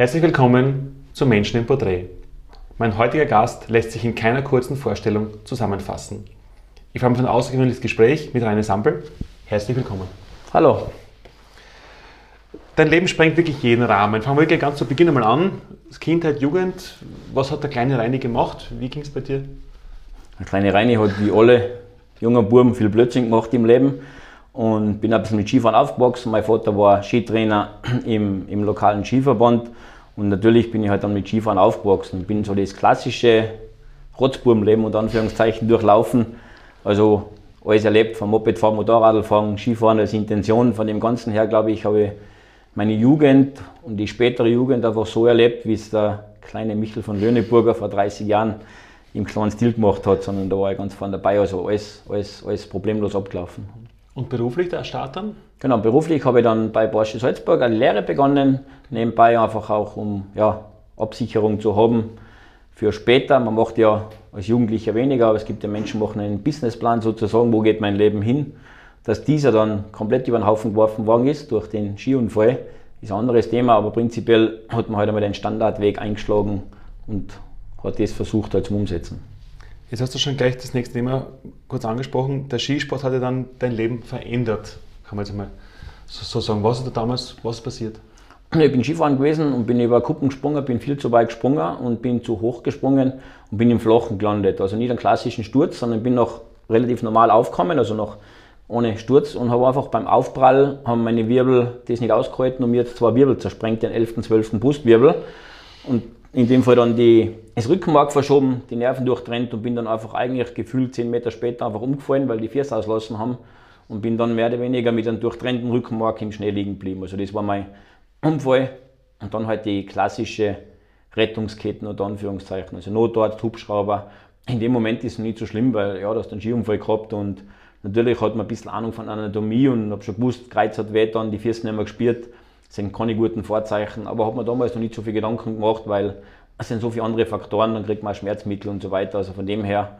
Herzlich willkommen zu Menschen im Porträt. Mein heutiger Gast lässt sich in keiner kurzen Vorstellung zusammenfassen. Ich freue mich auf ein außergewöhnliches Gespräch mit Rainer Sampel. Herzlich willkommen. Hallo. Dein Leben sprengt wirklich jeden Rahmen. Fangen wir wirklich ganz zu Beginn einmal an. Kindheit, Jugend, was hat der kleine Reini gemacht? Wie ging es bei dir? Der kleine Reini hat wie alle jungen Buben viel Blödsinn gemacht im Leben und bin ein bisschen mit Skifahren aufgewachsen. Mein Vater war Skitrainer im, im lokalen Skiverband und natürlich bin ich halt dann mit Skifahren aufgewachsen. Bin so das klassische Rotzbubenleben und Anführungszeichen durchlaufen. Also alles erlebt, vom Mopedfahren, Motorradfahren, Skifahren als Intention. Von dem Ganzen her, glaube ich, habe ich meine Jugend und die spätere Jugend einfach so erlebt, wie es der kleine Michel von Löhneburger vor 30 Jahren im kleinen Stil gemacht hat, sondern da war ich ganz vorne dabei, also alles, alles, alles problemlos abgelaufen. Und beruflich der Start dann? Genau, beruflich habe ich dann bei Porsche Salzburg eine Lehre begonnen, nebenbei einfach auch, um ja, Absicherung zu haben für später. Man macht ja als Jugendlicher weniger, aber es gibt ja Menschen, die machen einen Businessplan sozusagen, wo geht mein Leben hin. Dass dieser dann komplett über den Haufen geworfen worden ist durch den Skiunfall, ist ein anderes Thema, aber prinzipiell hat man heute halt einmal den Standardweg eingeschlagen und hat das versucht halt zum Umsetzen. Jetzt hast du schon gleich das nächste Thema kurz angesprochen. Der Skisport hat ja dann dein Leben verändert, kann man jetzt mal so sagen. Was ist da damals was passiert? Ich bin Skifahren gewesen und bin über Kuppen gesprungen, bin viel zu weit gesprungen und bin zu hoch gesprungen und bin im Flachen gelandet. Also nicht einen klassischen Sturz, sondern bin noch relativ normal aufgekommen, also noch ohne Sturz und habe einfach beim Aufprall haben meine Wirbel das nicht ausgehalten und mir jetzt zwei Wirbel zersprengt, den 11. 12. Brustwirbel. Und in dem Fall dann die, das Rückenmark verschoben, die Nerven durchtrennt und bin dann einfach eigentlich gefühlt 10 Meter später einfach umgefallen, weil die Füße auslassen haben und bin dann mehr oder weniger mit einem durchtrennten Rückenmark im Schnee liegen geblieben. Also das war mein Unfall und dann halt die klassische Rettungsketten oder Anführungszeichen, also Notarzt, Hubschrauber. In dem Moment ist es nicht so schlimm, weil ja, du hast einen Skiunfall gehabt und natürlich hat man ein bisschen Ahnung von Anatomie und habe schon gewusst, Kreuz hat weh dann, die Füße nicht mehr gespürt. Das sind keine guten Vorzeichen, aber hat man damals noch nicht so viel Gedanken gemacht, weil es sind so viele andere Faktoren, dann kriegt man Schmerzmittel und so weiter. Also von dem her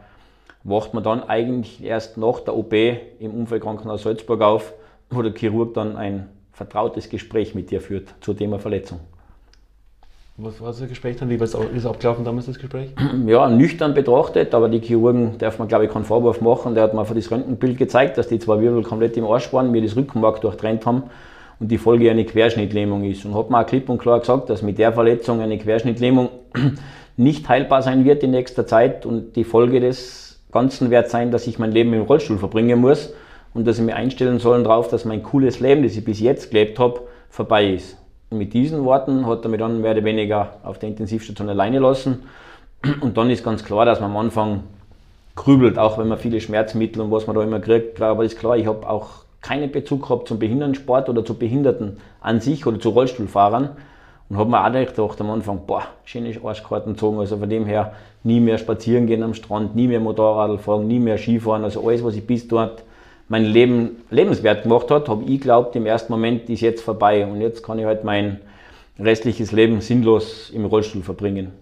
wacht man dann eigentlich erst nach der OP im Unfallkrankenhaus Salzburg auf, wo der Chirurg dann ein vertrautes Gespräch mit dir führt zu Thema Verletzung. Was war das Gespräch dann? Wie ist es abgelaufen damals, das Gespräch? Ja, nüchtern betrachtet, aber die Chirurgen darf man, glaube ich, keinen Vorwurf machen. Der hat mir einfach das Röntgenbild gezeigt, dass die zwei Wirbel komplett im Arsch waren, mir das Rückenmark durchtrennt haben und die Folge eine Querschnittlähmung ist. Und hat mir auch klipp und klar gesagt, dass mit der Verletzung eine Querschnittlähmung nicht heilbar sein wird in nächster Zeit und die Folge des Ganzen wird sein, dass ich mein Leben im Rollstuhl verbringen muss und dass ich mir einstellen sollen darauf, dass mein cooles Leben, das ich bis jetzt gelebt habe, vorbei ist. Und mit diesen Worten hat er mich dann mehr oder weniger auf der Intensivstation alleine lassen. Und dann ist ganz klar, dass man am Anfang grübelt, auch wenn man viele Schmerzmittel und was man da immer kriegt. Aber ist klar, ich habe auch keinen Bezug gehabt zum Behindertensport oder zu Behinderten an sich oder zu Rollstuhlfahrern. Und habe mir auch gedacht am Anfang, boah, schöne Arschkarten gezogen. Also von dem her nie mehr spazieren gehen am Strand, nie mehr Motorrad fahren, nie mehr Skifahren. Also alles, was ich bis dort mein Leben lebenswert gemacht hat, habe ich glaubt, im ersten Moment ist jetzt vorbei und jetzt kann ich halt mein restliches Leben sinnlos im Rollstuhl verbringen.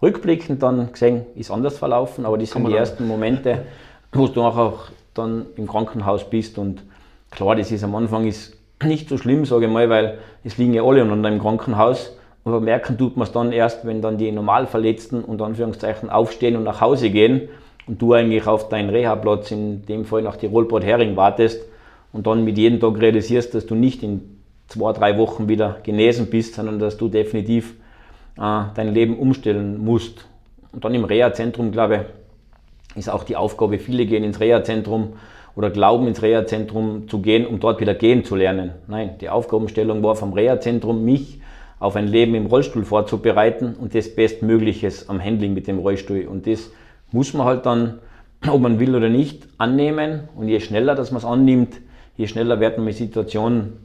Rückblickend dann gesehen, ist anders verlaufen, aber das sind die ersten Momente, wo du auch dann im Krankenhaus bist und klar, das ist am Anfang ist nicht so schlimm, sage ich mal, weil es liegen ja alle unter im Krankenhaus, aber merken tut man es dann erst, wenn dann die Normalverletzten und Anführungszeichen aufstehen und nach Hause gehen und du eigentlich auf deinen Reha-Platz, in dem Fall nach Tirolport Hering, wartest und dann mit jedem Tag realisierst, dass du nicht in zwei, drei Wochen wieder genesen bist, sondern dass du definitiv äh, dein Leben umstellen musst. Und dann im Reha-Zentrum, glaube ich, ist auch die Aufgabe, viele gehen ins Reha-Zentrum oder glauben ins Reha-Zentrum zu gehen, um dort wieder gehen zu lernen. Nein, die Aufgabenstellung war vom Reha-Zentrum, mich auf ein Leben im Rollstuhl vorzubereiten und das Bestmögliches am Handling mit dem Rollstuhl. Und das muss man halt dann, ob man will oder nicht, annehmen. Und je schneller dass man es annimmt, je schneller wird man mit Situationen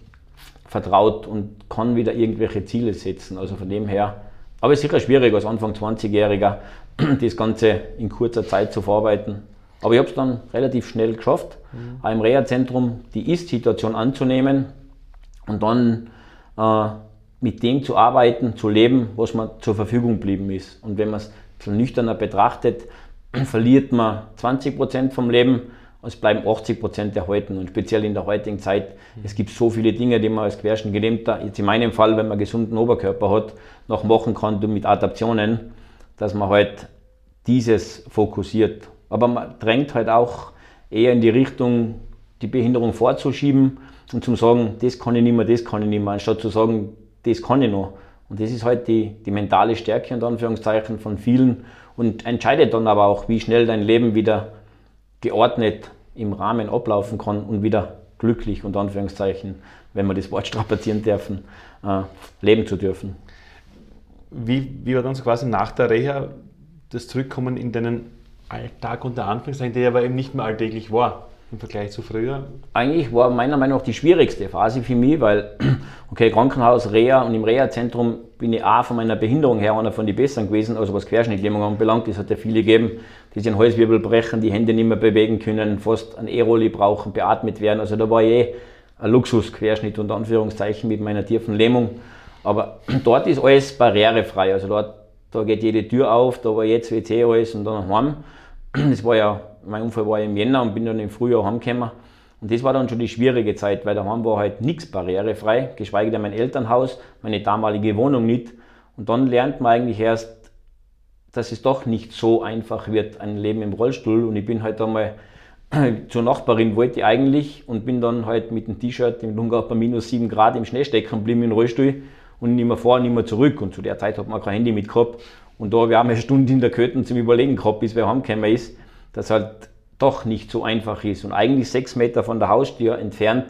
vertraut und kann wieder irgendwelche Ziele setzen. Also von dem her, aber es ist sicher schwierig als Anfang 20-Jähriger, das Ganze in kurzer Zeit zu verarbeiten. Aber ich habe es dann relativ schnell geschafft, mhm. auch im Reha-Zentrum die Ist-Situation anzunehmen und dann äh, mit dem zu arbeiten, zu leben, was mir zur Verfügung geblieben ist. Und wenn man es nüchterner betrachtet, verliert man 20 Prozent vom Leben. es bleiben 80 Prozent erhalten und speziell in der heutigen Zeit. Es gibt so viele Dinge, die man als Querschnittgelähmter, jetzt in meinem Fall, wenn man einen gesunden Oberkörper hat, noch machen kann mit Adaptionen, dass man halt dieses fokussiert. Aber man drängt halt auch eher in die Richtung, die Behinderung vorzuschieben und zu sagen, das kann ich nicht mehr, das kann ich nicht mehr, anstatt zu sagen, das kann ich noch. Und das ist halt die, die mentale Stärke und Anführungszeichen von vielen und entscheidet dann aber auch, wie schnell dein Leben wieder geordnet im Rahmen ablaufen kann und wieder glücklich und Anführungszeichen, wenn wir das Wort strapazieren dürfen, äh, leben zu dürfen. Wie, wie war dann so quasi nach der Reha das Zurückkommen in deinen Alltag unter Anführungszeichen, der aber eben nicht mehr alltäglich war? im Vergleich zu früher? Eigentlich war meiner Meinung nach die schwierigste Phase für mich, weil, okay, Krankenhaus, Reha und im Reha-Zentrum bin ich auch von meiner Behinderung her einer von den Besseren gewesen, also was Querschnittlähmung anbelangt. Es hat ja viele gegeben, die sich den Halswirbel brechen, die Hände nicht mehr bewegen können, fast ein E-Rolli brauchen, beatmet werden. Also da war ich eh ein Luxusquerschnitt unter Anführungszeichen mit meiner tiefen Lähmung. Aber dort ist alles barrierefrei. Also dort, da geht jede Tür auf, da war jetzt WC alles und dann heim. Das war ja mein Unfall war im Jänner und bin dann im Frühjahr heimgekommen. Und das war dann schon die schwierige Zeit, weil daheim war halt nichts barrierefrei, geschweige denn mein Elternhaus, meine damalige Wohnung nicht. Und dann lernt man eigentlich erst, dass es doch nicht so einfach wird, ein Leben im Rollstuhl. Und ich bin halt einmal zur Nachbarin, wollte ich eigentlich, und bin dann halt mit dem T-Shirt im Lungau bei minus 7 Grad im Schnee stecken geblieben im Rollstuhl und nicht mehr vor, nicht mehr zurück. Und zu der Zeit hat man kein Handy mit gehabt. Und da habe ich auch eine Stunde in der Köten zum Überlegen gehabt, bis wer heimgekommen ist das halt doch nicht so einfach ist. Und eigentlich sechs Meter von der Haustür entfernt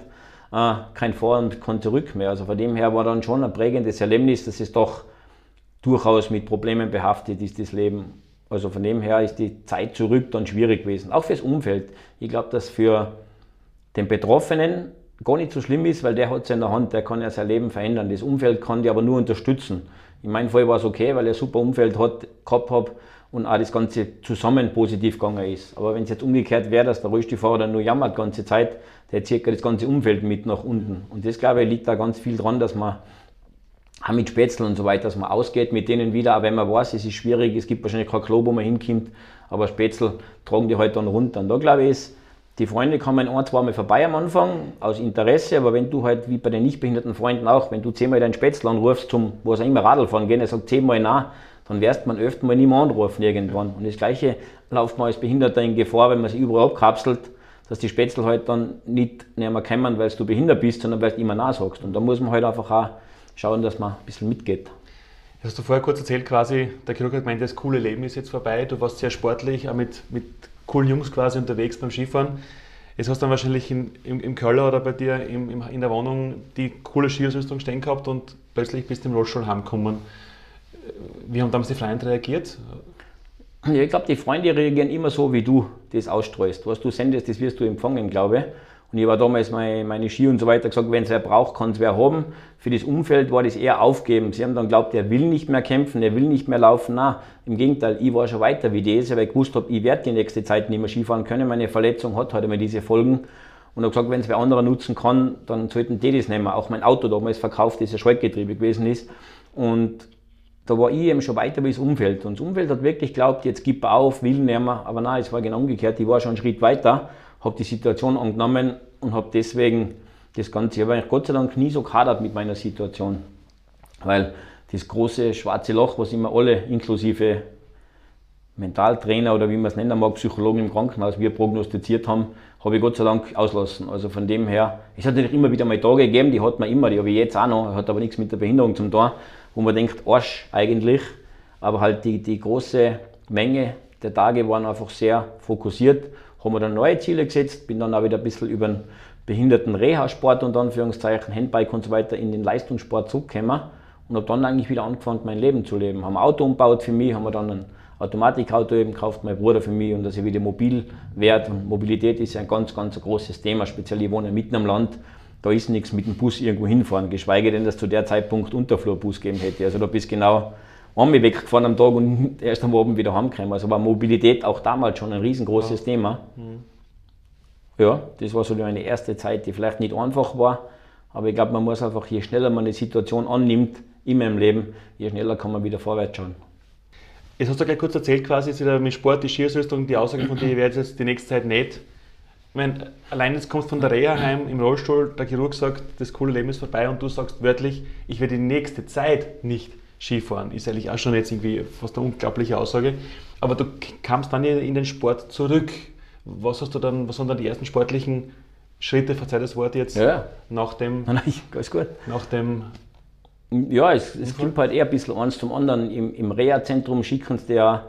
äh, kein Vor- und kein Zurück mehr. Also von dem her war dann schon ein prägendes Erlebnis, dass es doch durchaus mit Problemen behaftet ist, das Leben. Also von dem her ist die Zeit zurück dann schwierig gewesen. Auch fürs Umfeld. Ich glaube, dass für den Betroffenen gar nicht so schlimm ist, weil der hat es in der Hand, der kann ja sein Leben verändern. Das Umfeld kann die aber nur unterstützen. In meinem Fall war es okay, weil er ein super Umfeld hat, gehabt habe und auch das Ganze zusammen positiv gegangen ist. Aber wenn es jetzt umgekehrt wäre, dass der Rollstuhlfahrer dann nur jammert die ganze Zeit, der zieht das ganze Umfeld mit nach unten. Und das, glaube ich, liegt da ganz viel dran, dass man auch mit Spätzle und so weiter, dass man ausgeht mit denen wieder, auch wenn man weiß, es ist schwierig, es gibt wahrscheinlich kein Klo, wo man hinkommt, aber Spätzle tragen die halt dann runter. Und da glaube ich, ist, die Freunde kommen ein, zwei Mal vorbei am Anfang, aus Interesse, aber wenn du halt, wie bei den nicht behinderten Freunden auch, wenn du zehnmal deinen Spätzle anrufst, zum, wo es immer Radl fahren gehen, er sagt zehnmal nein, dann wirst man öfter mal mehr anrufen irgendwann. Und das Gleiche läuft man als Behinderter in Gefahr, wenn man sich überall abkapselt, dass die Spätzle halt dann nicht mehr kommen, weil du behindert bist, sondern weil du immer nachsagst. Und da muss man halt einfach auch schauen, dass man ein bisschen mitgeht. Hast du vorher kurz erzählt, quasi, der Chirurg hat gemeint, das coole Leben ist jetzt vorbei. Du warst sehr sportlich, auch mit, mit coolen Jungs quasi unterwegs beim Skifahren. Jetzt hast du dann wahrscheinlich in, im, im Keller oder bei dir im, im, in der Wohnung die coole Skiausrüstung stehen gehabt und plötzlich bist du im Rollstuhl heimgekommen. Wie haben damals die Freunde reagiert? Ja, ich glaube, die Freunde reagieren immer so, wie du das ausstreust. Was du sendest, das wirst du empfangen, glaube ich. Und ich war damals meine, meine Ski und so weiter gesagt, wenn es wer braucht, kann es wer haben. Für das Umfeld war das eher aufgeben. Sie haben dann geglaubt, er will nicht mehr kämpfen, er will nicht mehr laufen. Nein, im Gegenteil, ich war schon weiter wie das, weil ich gewusst habe, ich werde die nächste Zeit nicht mehr Skifahren können. Meine Verletzung hat halt immer diese Folgen. Und habe gesagt, wenn es wer anderer nutzen kann, dann sollten die das nehmen. Auch mein Auto damals verkauft, das ja Schaltgetriebe gewesen ist. Und da war ich eben schon weiter wie das Umfeld. Und das Umfeld hat wirklich geglaubt, jetzt gib auf, will nicht mehr. Aber nein, es war genau umgekehrt. Ich war schon einen Schritt weiter, habe die Situation angenommen und habe deswegen das Ganze, ich habe Gott sei Dank nie so kadert mit meiner Situation. Weil das große schwarze Loch, was immer alle, inklusive Mentaltrainer oder wie man es nennen mag, Psychologen im Krankenhaus, wir prognostiziert haben, habe ich Gott sei Dank auslassen. Also von dem her, es hat natürlich immer wieder mal Tage gegeben, die hat man immer, die habe ich jetzt auch noch, hat aber nichts mit der Behinderung zum tun wo man denkt, Arsch eigentlich. Aber halt die, die große Menge der Tage waren einfach sehr fokussiert. Haben wir dann neue Ziele gesetzt, bin dann auch wieder ein bisschen über den behinderten Reha-Sport und Anführungszeichen, Handbike und so weiter in den Leistungssport zurückgekommen und habe dann eigentlich wieder angefangen, mein Leben zu leben. Haben ein Auto umgebaut für mich, haben wir dann ein Automatikauto eben gekauft, mein Bruder für mich und dass ich wieder mobil werde. Und Mobilität ist ja ein ganz, ganz großes Thema, speziell ich wohne mitten am Land da ist nichts mit dem Bus irgendwo hinfahren, geschweige denn, dass zu der Zeitpunkt Unterflurbus geben hätte. Also da bist genau einmal weggefahren am Tag und erst am Abend wieder heimgekommen. Also war Mobilität auch damals schon ein riesengroßes ja. Thema. Mhm. Ja, das war so meine erste Zeit, die vielleicht nicht einfach war, aber ich glaube, man muss einfach, je schneller man eine Situation annimmt in meinem Leben, je schneller kann man wieder vorwärts schauen. Jetzt hast du gleich kurz erzählt, quasi mit Sport, die Skiersaison, die Aussage von dir, ich werde jetzt die nächste Zeit nicht meine, allein jetzt kommst du von der Reha heim im Rollstuhl, der Chirurg sagt, das coole Leben ist vorbei und du sagst wörtlich, ich werde die nächste Zeit nicht Skifahren. Ist eigentlich auch schon jetzt irgendwie fast eine unglaubliche Aussage. Aber du kamst dann in den Sport zurück. Was hast du dann, was waren dann die ersten sportlichen Schritte, verzeih das Wort jetzt, Ja. nach dem, Nein, alles gut. nach dem Ja, es, es kommt halt eher ein bisschen eins zum anderen. Im, im Reha-Zentrum schicken sie ja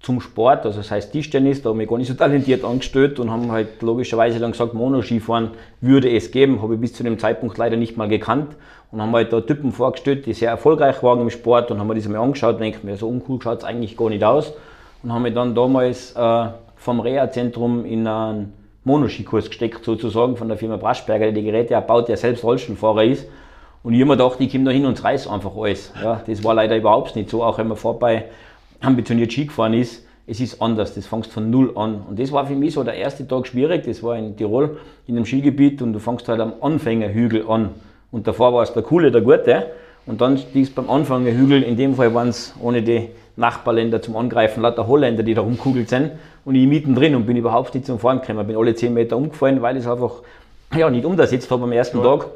zum Sport, also das heißt Tischtennis, da haben wir gar nicht so talentiert angestellt und haben halt logischerweise dann gesagt, Monoskifahren würde es geben, habe ich bis zu dem Zeitpunkt leider nicht mal gekannt und haben halt da Typen vorgestellt, die sehr erfolgreich waren im Sport und haben mir das mal angeschaut und denkt mir, so uncool schaut es eigentlich gar nicht aus und haben mich dann damals äh, vom Reha-Zentrum in einen Monoskikurs gesteckt sozusagen von der Firma Braschberger, die die Geräte erbaut, der selbst Rollstuhlfahrer ist und ich habe mir gedacht, ich komme da hin und reiß einfach alles. Ja, das war leider überhaupt nicht so, auch wenn man vorbei ambitioniert Ski gefahren ist. Es ist anders, das fängst von null an. Und das war für mich so der erste Tag schwierig. Das war in Tirol, in einem Skigebiet und du fängst halt am Anfängerhügel an. Und davor war es der Coole, der Gute. Und dann stiegst beim Anfängerhügel, in dem Fall waren es ohne die Nachbarländer zum Angreifen, lauter Holländer, die da rumkugelt sind. Und ich mittendrin und bin überhaupt nicht zum Fahren gekommen. Bin alle 10 Meter umgefallen, weil ich es einfach ja, nicht umgesetzt habe am ersten Klar. Tag.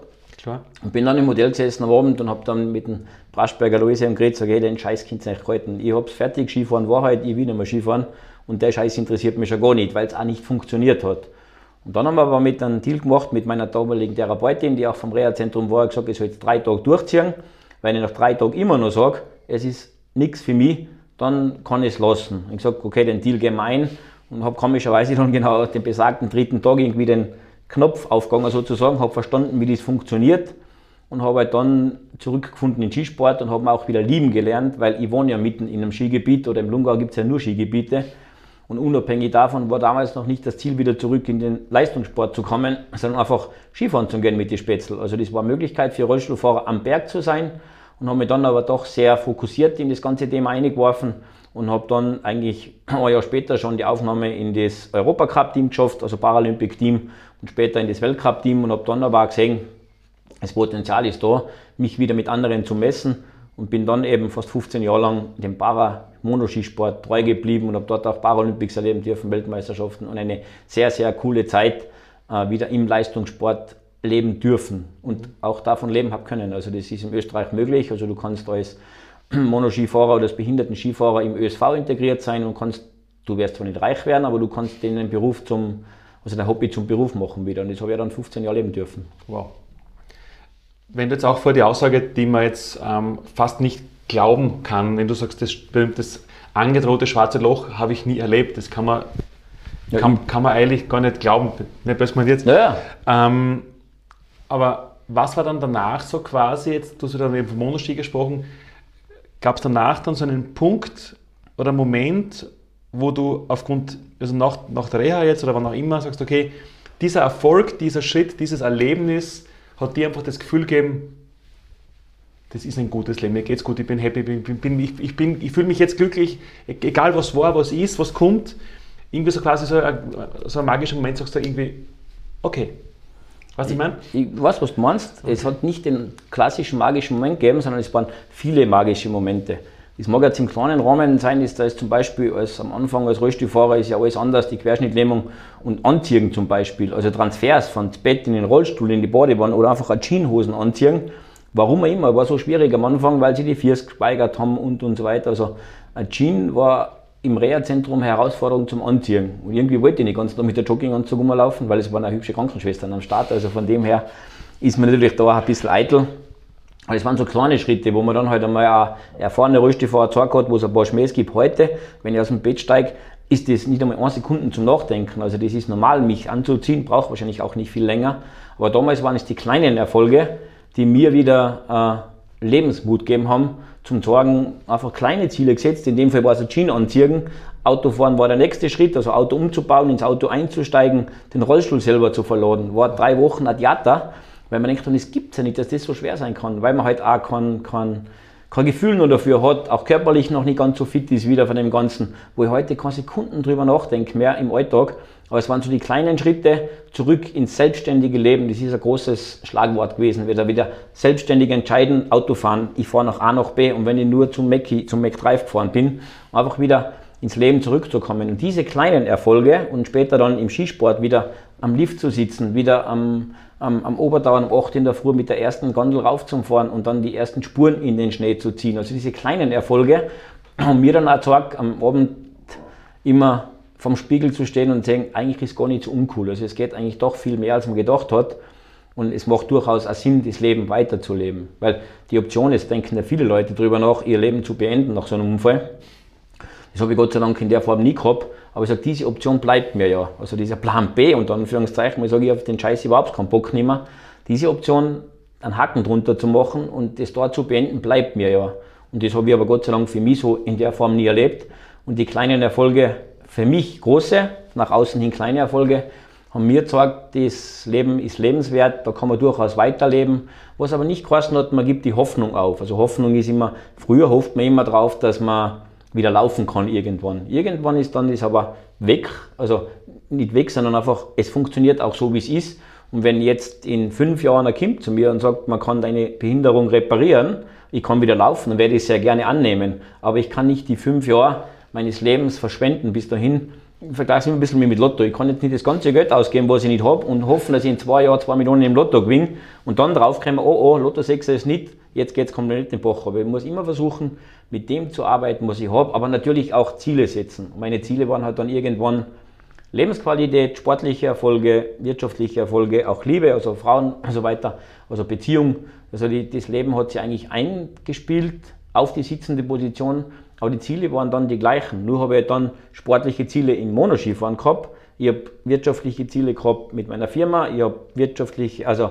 Klar. Und bin dann im Modell gesessen am Abend und habe dann mit dem Braschberger Luise am geredet, sage, hey, den Scheiß ihr nicht halten. Ich hab's fertig, Skifahren war halt, ich will nicht mehr Skifahren und der Scheiß interessiert mich schon gar nicht, weil es auch nicht funktioniert hat. Und dann haben wir aber mit einem Deal gemacht mit meiner damaligen Therapeutin, die auch vom Reha-Zentrum war, gesagt, ich soll jetzt drei Tage durchziehen. Wenn ich nach drei Tagen immer noch sage, es ist nichts für mich, dann kann ich es lassen. Ich habe gesagt, okay, den Deal gehen wir ein und habe komischerweise dann genau den besagten dritten Tag irgendwie den Knopf aufgegangen sozusagen, habe verstanden, wie das funktioniert und habe halt dann zurückgefunden in den Skisport und habe auch wieder lieben gelernt, weil ich wohne ja mitten in einem Skigebiet oder im Lungau gibt es ja nur Skigebiete. Und unabhängig davon war damals noch nicht das Ziel, wieder zurück in den Leistungssport zu kommen, sondern einfach Skifahren zu gehen mit den Spätzl. Also das war eine Möglichkeit für Rollstuhlfahrer am Berg zu sein und habe mich dann aber doch sehr fokussiert in das ganze Thema eingeworfen und habe dann eigentlich ein Jahr später schon die Aufnahme in das Europacup-Team geschafft, also Paralympic-Team und später in das Weltcup-Team und habe dann aber auch gesehen, das Potenzial ist da, mich wieder mit anderen zu messen und bin dann eben fast 15 Jahre lang dem Para-Monoskisport treu geblieben und habe dort auch Paralympics erleben dürfen, Weltmeisterschaften und eine sehr, sehr coole Zeit äh, wieder im Leistungssport leben dürfen und auch davon leben habe können. Also das ist in Österreich möglich. Also du kannst als Monoskifahrer oder als Behinderten-Skifahrer im ÖSV integriert sein und kannst, du wirst zwar nicht reich werden, aber du kannst den Beruf zum, also dein Hobby zum Beruf machen wieder. Und das habe ich dann 15 Jahre leben dürfen. Wow. Wenn du jetzt auch vor die Aussage, die man jetzt ähm, fast nicht glauben kann, wenn du sagst, das, das angedrohte schwarze Loch habe ich nie erlebt, das kann man, Ja, kann, kann man eigentlich gar nicht glauben. Nicht böse man jetzt. Naja, Ähm, aber was war dann danach so quasi, jetzt, du hast ja dann eben vom Monoski gesprochen, gab es danach dann so einen Punkt oder Moment, wo du aufgrund, also nach, nach der Reha jetzt oder wann auch immer, sagst, okay, dieser Erfolg, dieser Schritt, dieses Erlebnis hat dir einfach das Gefühl gegeben, das ist ein gutes Leben, mir geht's gut, ich bin happy, ich, bin, bin, ich, ich, bin, ich fühle mich jetzt glücklich, e- egal was war, was ist, was kommt. Irgendwie so quasi so ein, so ein magischer Moment, sagst du irgendwie, okay. Was ich meine? ich weiß, was du meinst. Es hat nicht den klassischen magischen Moment gegeben, sondern es waren viele magische Momente. Das mag jetzt im kleinen Rahmen sein, ist da ist zum Beispiel als am Anfang als Rollstuhlfahrer ist ja alles anders, die Querschnittlähmung und Anziehen zum Beispiel, also Transfers von Bett in den Rollstuhl, in die Badewanne oder einfach Jeanshosen anziehen. Warum auch immer, war so schwierig am Anfang, weil sie die Fiers geweigert haben und und so weiter. Also ein Jean war im Reha-Zentrum Herausforderung zum Anziehen. Und irgendwie wollte ich nicht ganz mit der Jogginganzug rumlaufen, weil es waren auch hübsche Krankenschwestern am Start. Also von dem her ist man natürlich da ein bisschen eitel. Aber es waren so kleine Schritte, wo man dann halt einmal auch erfahrene Rollstuhlfahrer gezeigt hat, wo es ein paar Schmähs gibt. Heute, wenn ich aus dem Bett steige, ist das nicht einmal eine Sekunde zum Nachdenken. Also das ist normal, mich anzuziehen, braucht wahrscheinlich auch nicht viel länger. Aber damals waren es die kleinen Erfolge, die mir wieder äh, Lebensmut gegeben haben, zum Sorgen, einfach kleine Ziele gesetzt. In dem Fall war es ein Jean anziehen. Autofahren war der nächste Schritt, also Auto umzubauen, ins Auto einzusteigen, den Rollstuhl selber zu verladen. War drei Wochen Adiata, weil man denkt, es gibt ja nicht, dass das so schwer sein kann, weil man halt auch kein, kein, kein Gefühl nur dafür hat, auch körperlich noch nicht ganz so fit ist wieder von dem Ganzen, wo ich heute keine Sekunden drüber nachdenke mehr im Alltag. Aber es waren so die kleinen Schritte zurück ins selbstständige Leben. Das ist ein großes Schlagwort gewesen. Wieder wieder selbstständig entscheiden, Auto fahren. Ich fahre nach A nach B und wenn ich nur zum Mac, zum Mac gefahren bin, einfach wieder ins Leben zurückzukommen. Und diese kleinen Erfolge und später dann im Skisport wieder am Lift zu sitzen, wieder am, am, am Obertauern um 8 in der Früh mit der ersten Gondel raufzufahren und dann die ersten Spuren in den Schnee zu ziehen. Also diese kleinen Erfolge haben mir dann auch gesagt, am Abend immer vom Spiegel zu stehen und zu sagen, eigentlich ist gar nicht so uncool. Also es geht eigentlich doch viel mehr, als man gedacht hat. Und es macht durchaus auch Sinn, das Leben weiterzuleben. Weil die Option ist, denken ja viele Leute darüber nach, ihr Leben zu beenden nach so einem Unfall. Das habe ich Gott sei Dank in der Form nie gehabt. Aber ich sage, diese Option bleibt mir ja. Also dieser Plan B und dann Anführungszeichen, ich sage, ich auf den Scheiß überhaupt keinen Bock mehr. Diese Option, einen Haken drunter zu machen und das dort zu beenden, bleibt mir ja. Und das habe ich aber Gott sei Dank für mich so in der Form nie erlebt. Und die kleinen Erfolge, für mich große, nach außen hin kleine Erfolge, haben mir gezeigt, das Leben ist lebenswert, da kann man durchaus weiterleben. Was aber nicht geheißen hat, man gibt die Hoffnung auf. Also Hoffnung ist immer, früher hofft man immer drauf, dass man wieder laufen kann irgendwann. Irgendwann ist dann das aber weg, also nicht weg, sondern einfach, es funktioniert auch so, wie es ist. Und wenn jetzt in fünf Jahren ein Kind zu mir und sagt, man kann deine Behinderung reparieren, ich kann wieder laufen, dann werde ich es sehr gerne annehmen. Aber ich kann nicht die fünf Jahre meines Lebens verschwenden bis dahin. Ich vergleiche es ein bisschen mit Lotto. Ich kann jetzt nicht das ganze Geld ausgeben, was ich nicht habe und hoffen, dass ich in zwei Jahren zwei Millionen im Lotto gewinne und dann draufkomme, oh oh, Lotto 6 ist nicht, jetzt geht es komplett in den Bach. Aber ich muss immer versuchen, mit dem zu arbeiten, was ich habe, aber natürlich auch Ziele setzen. meine Ziele waren halt dann irgendwann Lebensqualität, sportliche Erfolge, wirtschaftliche Erfolge, auch Liebe, also Frauen und so weiter, also Beziehung. Also die, das Leben hat sich eigentlich eingespielt auf die sitzende Position, aber die Ziele waren dann die gleichen. Nur habe ich dann sportliche Ziele in Monoskifahren gehabt, ich habe wirtschaftliche Ziele gehabt mit meiner Firma, ich habe wirtschaftlich, also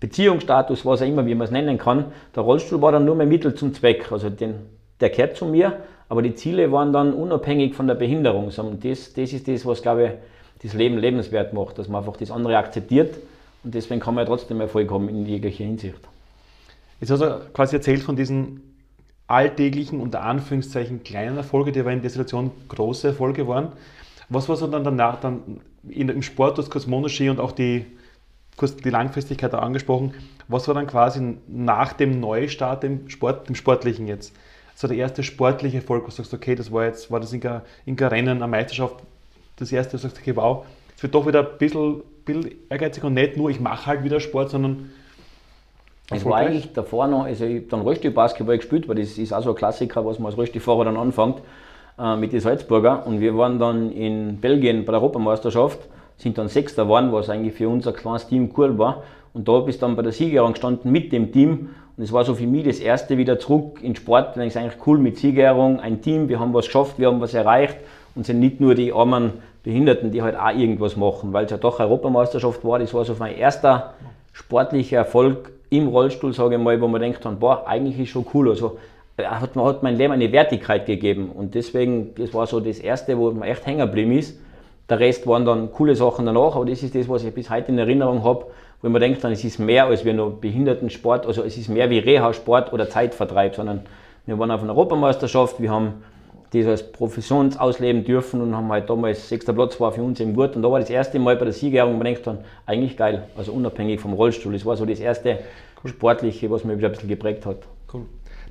Beziehungsstatus, was auch immer, wie man es nennen kann. Der Rollstuhl war dann nur mein Mittel zum Zweck. Also den, der gehört zu mir, aber die Ziele waren dann unabhängig von der Behinderung. Das, das ist das, was, glaube ich, das Leben lebenswert macht, dass man einfach das andere akzeptiert und deswegen kann man ja trotzdem Erfolg haben in jeglicher Hinsicht. Jetzt hast du quasi erzählt von diesen alltäglichen, unter Anführungszeichen kleinen Erfolgen, die aber in der Situation große Erfolge waren. Was war so dann danach, dann im Sport, kurz Monoski und auch die, kurz die Langfristigkeit angesprochen, was war dann quasi nach dem Neustart im Sport, im Sportlichen jetzt? So der erste sportliche Erfolg, wo du sagst, okay, das war jetzt, war das in ein Rennen, eine Meisterschaft, das erste, wo du sagst, okay, wow, es wird doch wieder ein bisschen, bisschen ehrgeizig und nicht nur, ich mache halt wieder Sport, sondern es war eigentlich davor noch, also ich habe dann Rollstuhl-Basketball gespielt, weil das ist auch so ein Klassiker, was man als Rollstuhlfahrer dann anfängt, äh, mit den Salzburger. Und wir waren dann in Belgien bei der Europameisterschaft, sind dann Sechster geworden, was eigentlich für unser kleines Team cool war. Und da bist du dann bei der Siegerehrung gestanden mit dem Team. Und es war so für mich das erste wieder zurück in Sport. Dann ist eigentlich cool mit Siegerehrung, ein Team, wir haben was geschafft, wir haben was erreicht und sind nicht nur die armen Behinderten, die halt auch irgendwas machen, weil es ja doch Europameisterschaft war. Das war so mein erster sportlicher Erfolg im Rollstuhl, sage ich mal, wo man denkt, boah, eigentlich ist schon cool. Also hat, hat mein Leben eine Wertigkeit gegeben. Und deswegen, das war so das Erste, wo man echt hängen geblieben ist. Der Rest waren dann coole Sachen danach, aber das ist das, was ich bis heute in Erinnerung habe, wo man denkt, es ist mehr als wir nur Behindertensport, also es ist mehr wie Reha-Sport oder Zeitvertreib, sondern wir waren auf einer Europameisterschaft, wir haben das als Profession ausleben dürfen und haben halt damals, sechster Platz war für uns im Gurt und da war das erste Mal bei der Siegerehrung man denkt dann, eigentlich geil, also unabhängig vom Rollstuhl. Das war so das erste cool. Sportliche, was mir wieder ein bisschen geprägt hat. Cool.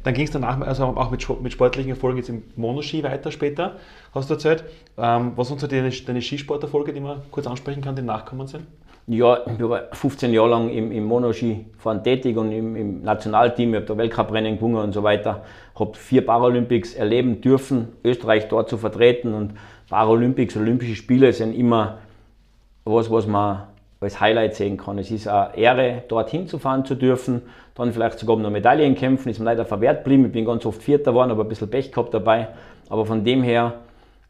Dann ging es danach also auch mit, mit sportlichen Erfolgen jetzt im Monoski weiter später, hast du erzählt. Ähm, was sind so deine, deine Skisporterfolge, die man kurz ansprechen kann, die nachkommen sind? Ja, ich war 15 Jahre lang im, im Monoski-Fahren tätig und im, im Nationalteam. Ich habe da Weltcuprennen gewonnen und so weiter. Habe vier Paralympics erleben dürfen, Österreich dort zu vertreten. Und Paralympics, Olympische Spiele sind immer was, was man als Highlight sehen kann. Es ist eine Ehre, dorthin zu fahren zu dürfen, dann vielleicht sogar eine Medaillen kämpfen. Ist mir leider verwehrt geblieben. Ich bin ganz oft Vierter geworden, aber ein bisschen Pech gehabt dabei. Aber von dem her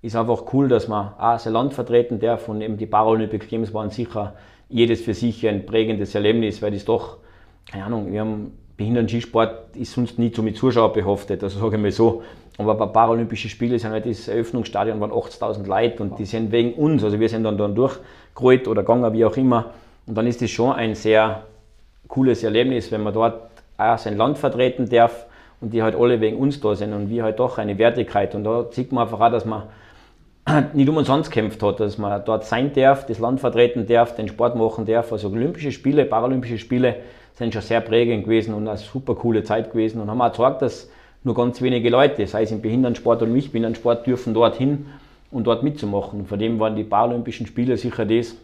ist einfach cool, dass man auch sein Land vertreten darf und eben die Paralympic Games waren sicher jedes für sich ein prägendes Erlebnis, weil das doch, keine Ahnung, wir haben Behinderten-Skisport ist sonst nie so mit Zuschauer behaftet, also sage ich mal so. Aber bei Paralympischen Spielen sind halt das Eröffnungsstadion waren 80.000 Leute und die sind wegen uns, also wir sind dann, dann durchgerollt oder gegangen, wie auch immer. Und dann ist das schon ein sehr cooles Erlebnis, wenn man dort auch sein Land vertreten darf und die halt alle wegen uns da sind und wir halt doch eine Wertigkeit. Und da sieht man einfach auch, dass man nicht umsonst kämpft hat, dass man dort sein darf, das Land vertreten darf, den Sport machen darf. Also Olympische Spiele, Paralympische Spiele sind schon sehr prägend gewesen und eine super coole Zeit gewesen und haben auch gezeigt, dass nur ganz wenige Leute, sei es im Behindertensport oder im Nicht-Behindertensport, dürfen dorthin und dort mitzumachen. Von dem waren die Paralympischen Spiele sicher das,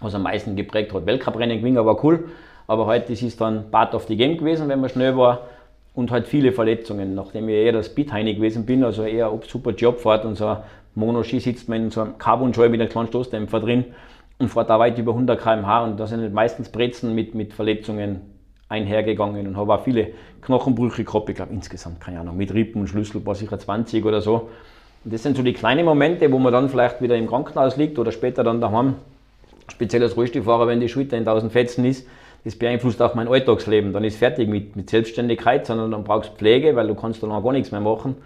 was am meisten geprägt hat. Weltcuprennen gewinnen war cool, aber heute ist es dann Part of the Game gewesen, wenn man schnell war und halt viele Verletzungen. Nachdem ich eher das Speedheini gewesen bin, also eher ob super Job fährt und so Monoski sitzt man in so einem Carbon-Scheu mit einem kleinen Stoßdämpfer drin und fährt da weit über 100 km/h und da sind meistens Brezen mit, mit Verletzungen einhergegangen und habe auch viele Knochenbrüche gehabt. Ich glaube insgesamt, keine Ahnung, mit Rippen und Schlüssel war sicher 20 oder so. Und das sind so die kleinen Momente, wo man dann vielleicht wieder im Krankenhaus liegt oder später dann daheim. Speziell als Rollstuhlfahrer, wenn die Schulter in 1000 Fetzen ist, das beeinflusst auch mein Alltagsleben. Dann ist fertig mit, mit Selbstständigkeit, sondern dann brauchst du Pflege, weil du kannst dann auch gar nichts mehr machen.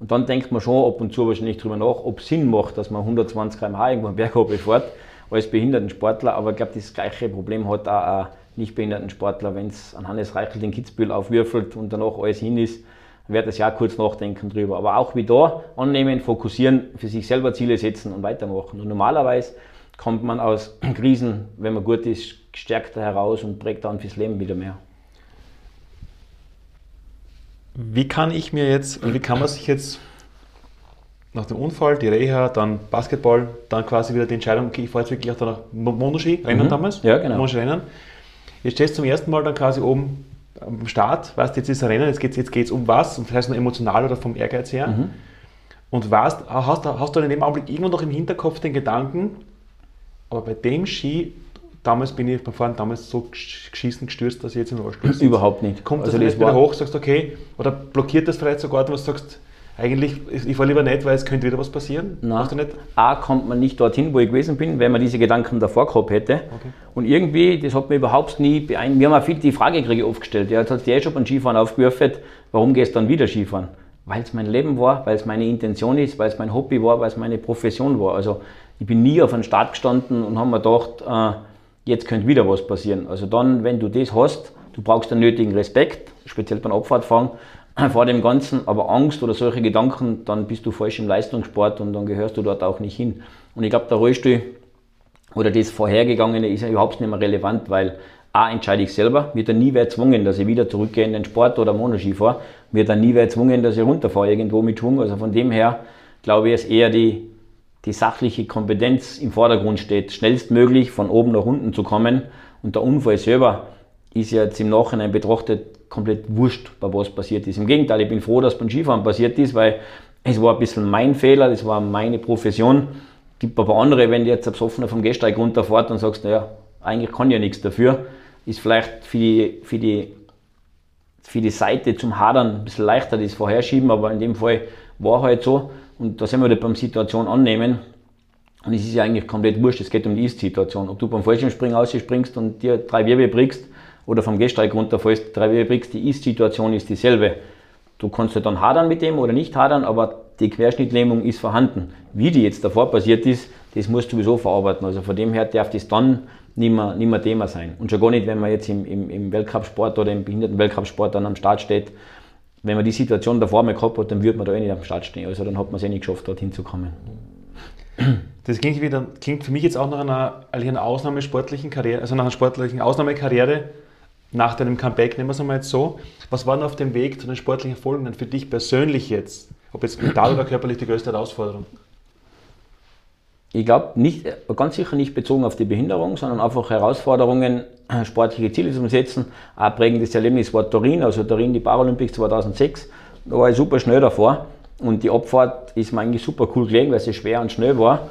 Und dann denkt man schon ab und zu wahrscheinlich drüber nach, ob es Sinn macht, dass man 120 km/h irgendwo einen Berg fährt als Behindertensportler. Aber ich glaube, das gleiche Problem hat auch ein Nichtbehindertensportler, wenn es an Hannes Reichel den Kitzbühel aufwürfelt und danach alles hin ist, wird das ja kurz nachdenken drüber. Aber auch wie da annehmen, fokussieren, für sich selber Ziele setzen und weitermachen. Und normalerweise kommt man aus Krisen, wenn man gut ist, gestärkter heraus und prägt dann fürs Leben wieder mehr. Wie kann ich mir jetzt, wie kann man sich jetzt nach dem Unfall, die Reha, dann Basketball, dann quasi wieder die Entscheidung, okay, ich fahre jetzt wirklich auch danach Monoski, Rennen mhm. damals? Ja, genau. Monoski Rennen. Jetzt stehst du zum ersten Mal dann quasi oben am Start, weißt, jetzt ist ein Rennen, jetzt geht es jetzt geht's um was, und das heißt nur emotional oder vom Ehrgeiz her. Mhm. Und weißt, hast, hast du in dem Augenblick irgendwo noch im Hinterkopf den Gedanken, aber bei dem Ski damals bin ich beim Fahren damals so geschissen gestürzt, dass ich jetzt im Rollstuhl sitze. Überhaupt nicht. Kommt also das, das wieder hoch, sagst okay, oder blockiert das vielleicht sogar, dass du sagst, eigentlich, ich fahre lieber nicht, weil es könnte wieder was passieren? Nein. Nicht? A, kommt man nicht dorthin, wo ich gewesen bin, wenn man diese Gedanken davor gehabt hätte. Okay. Und irgendwie, das hat mir überhaupt nie beeindruckt. Wir haben auch viel die Frage kriege aufgestellt. Ja, jetzt hat die eh schon beim Skifahren aufgerufen, warum gehst du dann wieder Skifahren? Weil es mein Leben war, weil es meine Intention ist, weil es mein Hobby war, weil es meine Profession war. Also ich bin nie auf einen Start gestanden und habe mir gedacht, äh, jetzt könnte wieder was passieren. Also dann, wenn du das hast, du brauchst den nötigen Respekt, speziell beim Abfahrtfahren, vor dem Ganzen, aber Angst oder solche Gedanken, dann bist du falsch im Leistungssport und dann gehörst du dort auch nicht hin. Und ich glaube, der Rollstuhl oder das Vorhergegangene ist ja überhaupt nicht mehr relevant, weil A, entscheide ich selber, mir dann nie wer gezwungen, dass ich wieder zurückgehe in den Sport oder Monoski fahre, mir dann nie wer gezwungen, dass ich runterfahre irgendwo mit Schwung. Also von dem her glaube ich, ist eher die, die sachliche Kompetenz im Vordergrund steht, schnellstmöglich von oben nach unten zu kommen. Und der Unfall selber ist ja jetzt im Nachhinein betrachtet komplett wurscht, bei was passiert ist. Im Gegenteil, ich bin froh, dass beim Skifahren passiert ist, weil es war ein bisschen mein Fehler, das war meine Profession. Gibt aber andere, wenn du jetzt besoffener vom Gehsteig runterfährt und sagst, naja, eigentlich kann ich ja nichts dafür, ist vielleicht für die, für die, für die Seite zum Hadern ein bisschen leichter, das Vorherschieben, aber in dem Fall war halt so. Und da sind wir beim Situation annehmen. Und es ist ja eigentlich komplett wurscht, es geht um die Ist-Situation. Ob du beim Fallschirmspringen ausspringst und dir drei Wirbel brichst oder vom Gehsteig runterfällst, drei Wirbel brichst, die Ist-Situation ist dieselbe. Du kannst ja dann hadern mit dem oder nicht hadern, aber die Querschnittlähmung ist vorhanden. Wie die jetzt davor passiert ist, das musst du sowieso verarbeiten. Also von dem her darf das dann nicht mehr, nicht mehr Thema sein. Und schon gar nicht, wenn man jetzt im, im, im Weltcup-Sport oder im Behinderten-Weltcup-Sport dann am Start steht. Wenn man die Situation davor mal gehabt hat, dann würde man da eh nicht am Start stehen. Also dann hat man es eh nicht geschafft, dorthin zu kommen. Das klingt, wieder, klingt für mich jetzt auch nach einer, einer Ausnahmesportlichen Karriere, also nach einer sportlichen Ausnahmekarriere nach deinem Comeback, nehmen wir es einmal jetzt so. Was waren auf dem Weg zu den sportlichen Erfolgen denn für dich persönlich jetzt, ob jetzt mental oder körperlich, die größte Herausforderung? Ich glaube, nicht, ganz sicher nicht bezogen auf die Behinderung, sondern einfach Herausforderungen, sportliche Ziele zu setzen. Ein prägendes Erlebnis war Turin, also Turin, die Paralympics 2006. Da war ich super schnell davor und die Abfahrt ist mir eigentlich super cool gelegen, weil sie schwer und schnell war.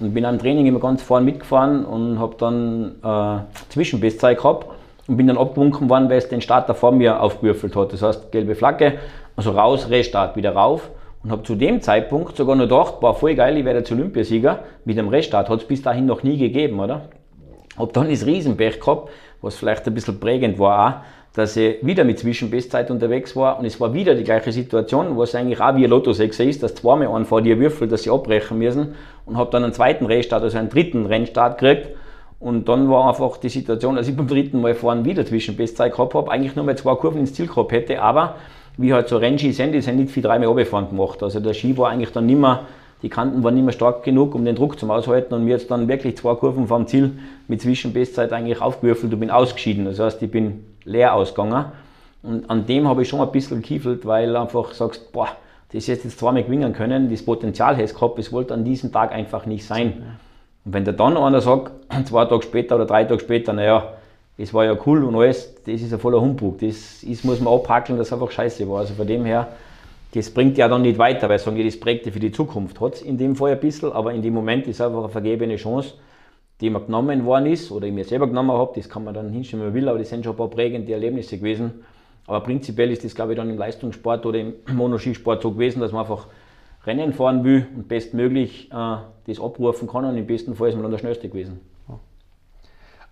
Und bin am Training immer ganz vorne mitgefahren und habe dann äh, Zwischenbestzeit gehabt und bin dann abgewunken worden, weil es den Starter vor mir aufgewürfelt hat. Das heißt, gelbe Flagge, also raus, Restart, wieder rauf. Und habe zu dem Zeitpunkt sogar noch gedacht, war voll geil, ich werde jetzt Olympiasieger. Mit dem Restart hat es bis dahin noch nie gegeben, oder? Hab dann das Riesenpech gehabt, was vielleicht ein bisschen prägend war auch, dass ich wieder mit Zwischenbestzeit unterwegs war und es war wieder die gleiche Situation, was eigentlich auch wie ein Lotto 6 ist, dass zweimal einen vor dir würfelt, dass sie abbrechen müssen und habe dann einen zweiten Restart, also einen dritten Rennstart gekriegt und dann war einfach die Situation, dass ich beim dritten Mal fahren wieder Zwischenbestzeit gehabt habe, eigentlich nur mal zwei Kurven ins Ziel gehabt hätte, aber wie halt so Rennski sind, die sind nicht für dreimal runtergefahren gemacht. Also der Ski war eigentlich dann nicht mehr, die Kanten waren nicht mehr stark genug, um den Druck zum Aushalten und mir jetzt dann wirklich zwei Kurven vom Ziel mit Zwischenbestzeit eigentlich aufgewürfelt und bin ausgeschieden. Das heißt, ich bin leer ausgegangen und an dem habe ich schon ein bisschen gekiefelt, weil einfach sagst, boah, das jetzt, jetzt zweimal gewinnen können, das Potenzial hätte es gehabt, es wollte an diesem Tag einfach nicht sein. Und wenn der dann einer sagt, zwei Tage später oder drei Tage später, naja, das war ja cool und alles, das ist ein voller Humbug. Das ist, muss man abhackeln, dass einfach scheiße war. Also von dem her, das bringt ja dann nicht weiter, weil sagen, das prägt ja für die Zukunft. Hat es in dem Fall ein bisschen, aber in dem Moment ist einfach eine vergebene Chance, die mir genommen worden ist oder ich mir selber genommen habe. Das kann man dann hinstellen, wie man will, aber das sind schon ein paar prägende Erlebnisse gewesen. Aber prinzipiell ist das, glaube ich, dann im Leistungssport oder im Monoskisport so gewesen, dass man einfach Rennen fahren will und bestmöglich äh, das abrufen kann und im besten Fall ist man dann der Schnellste gewesen.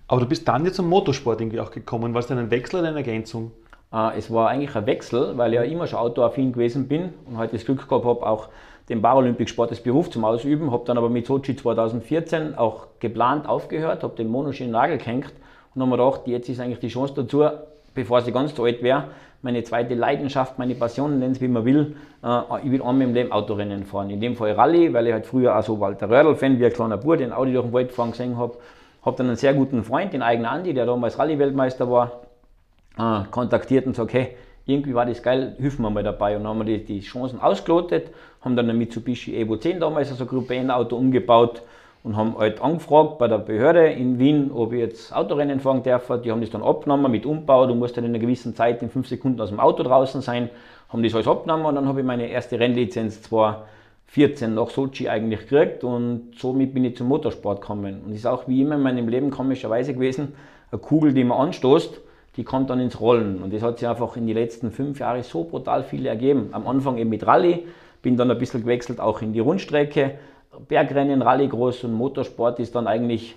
Aber du bist dann jetzt zum Motorsport irgendwie auch gekommen. War es denn ein Wechsel oder eine Ergänzung? Äh, es war eigentlich ein Wechsel, weil ich ja immer schon autoaffin gewesen bin und heute das Glück gehabt habe, auch den Paralympicsport als Beruf zum Ausüben. Habe dann aber mit Sochi 2014 auch geplant aufgehört, habe den Monoski in den Nagel gehängt und habe mir gedacht, jetzt ist eigentlich die Chance dazu, bevor sie ganz zu alt wäre, meine zweite Leidenschaft, meine Passion, nennen es wie man will, äh, ich will einmal im Leben Autorennen fahren. In dem Fall Rallye, weil ich halt früher auch so Walter Röhrl-Fan wie ein kleiner Bub, den Audi durch den Wald fahren gesehen habe. Habe dann einen sehr guten Freund, den eigenen Andi, der damals Rallye-Weltmeister war, äh, kontaktiert und gesagt, hey, irgendwie war das geil, hilf mir mal dabei. Und dann haben wir die, die Chancen ausgelotet, haben dann ein Mitsubishi Evo 10 damals, also Gruppe N-Auto umgebaut und haben halt angefragt bei der Behörde in Wien, ob ich jetzt Autorennen fahren darf. Die haben das dann abgenommen mit Umbau. Du musst dann in einer gewissen Zeit in fünf Sekunden aus dem Auto draußen sein. Haben das alles abgenommen und dann habe ich meine erste Rennlizenz 2014 nach Sochi eigentlich gekriegt und somit bin ich zum Motorsport gekommen. Und ist auch wie immer in meinem Leben komischerweise gewesen, eine Kugel, die man anstoßt, die kommt dann ins Rollen. Und das hat sich einfach in den letzten fünf Jahren so brutal viel ergeben. Am Anfang eben mit Rallye, bin dann ein bisschen gewechselt auch in die Rundstrecke, Bergrennen, Rallycross und Motorsport ist dann eigentlich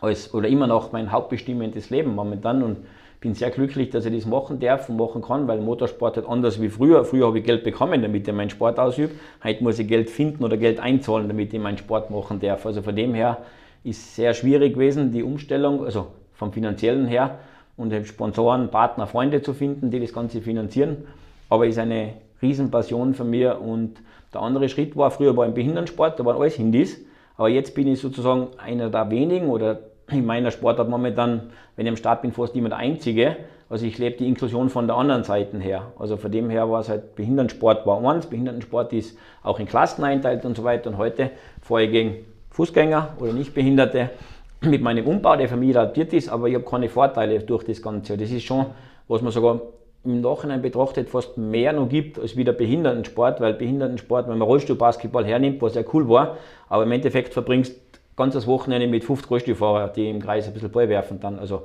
als, oder immer noch mein hauptbestimmendes Leben momentan und bin sehr glücklich, dass ich das machen darf und machen kann, weil Motorsport halt anders wie früher. Früher habe ich Geld bekommen, damit ich meinen Sport ausübe. Heute muss ich Geld finden oder Geld einzahlen, damit ich meinen Sport machen darf. Also von dem her ist es sehr schwierig gewesen, die Umstellung, also vom finanziellen her und Sponsoren, Partner, Freunde zu finden, die das Ganze finanzieren. Aber ist eine Riesenpassion von mir und der andere Schritt war, früher war im Behindertensport, da waren alles Hindis, aber jetzt bin ich sozusagen einer der wenigen oder in meiner Sportart momentan, wenn ich am Start bin, fast der Einzige. Also ich lebe die Inklusion von der anderen Seite her. Also von dem her war es halt, Behindertensport war eins, Behindertensport ist auch in Klassen einteilt und so weiter. Und heute fahre ich gegen Fußgänger oder Nichtbehinderte mit meinem Umbau, der für mich adaptiert ist, aber ich habe keine Vorteile durch das Ganze. Das ist schon, was man sogar im Nachhinein betrachtet fast mehr noch gibt als wieder Behindertensport, weil Behindertensport, wenn man Rollstuhlbasketball hernimmt, was ja cool war, aber im Endeffekt verbringst ganz das Wochenende mit 50 Rollstuhlfahrern, die im Kreis ein bisschen Ball werfen dann, also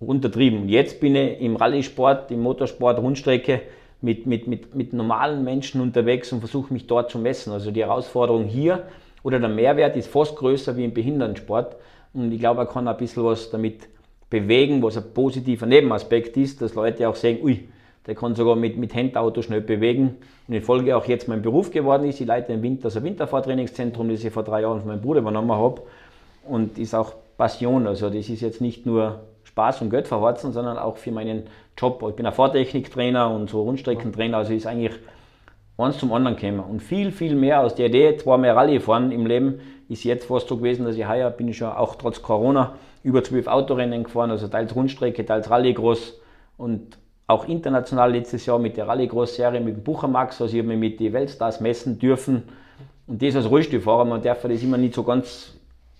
untertrieben. Jetzt bin ich im Rallye-Sport, im Motorsport, Rundstrecke mit, mit, mit, mit normalen Menschen unterwegs und versuche mich dort zu messen. Also die Herausforderung hier oder der Mehrwert ist fast größer wie im Behindertensport und ich glaube, er kann ein bisschen was damit bewegen, was ein positiver Nebenaspekt ist, dass Leute auch sehen, ui, der kann sogar mit, mit Handauto schnell bewegen. Und in Folge auch jetzt mein Beruf geworden ist. Ich leite im Winter das also Winterfahrtrainingszentrum, das ich vor drei Jahren von meinem Bruder übernommen habe. Und ist auch Passion. Also das ist jetzt nicht nur Spaß und Geld verhorzen, sondern auch für meinen Job. Ich bin ein Fahrtechniktrainer und so Rundstreckentrainer. Also ist eigentlich eins zum anderen gekommen. Und viel, viel mehr aus der Idee, zwar mehr Rallye fahren im Leben, ist jetzt fast so gewesen, dass ich heuer bin ich schon auch trotz Corona über zwölf Autorennen gefahren, also teils Rundstrecke, teils Rallycross und auch international letztes Jahr mit der Rallycross-Serie mit dem Buchermax, also ich mich mit den Weltstars messen dürfen und das als Rollstuhlfahrer, man darf das immer nicht so ganz,